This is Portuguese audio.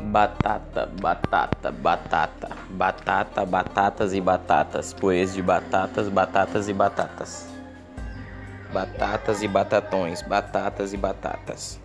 Batata, batata, batata, batata, batatas e batatas, poesia de batatas, batatas e batatas. Batatas e batatões, batatas e batatas.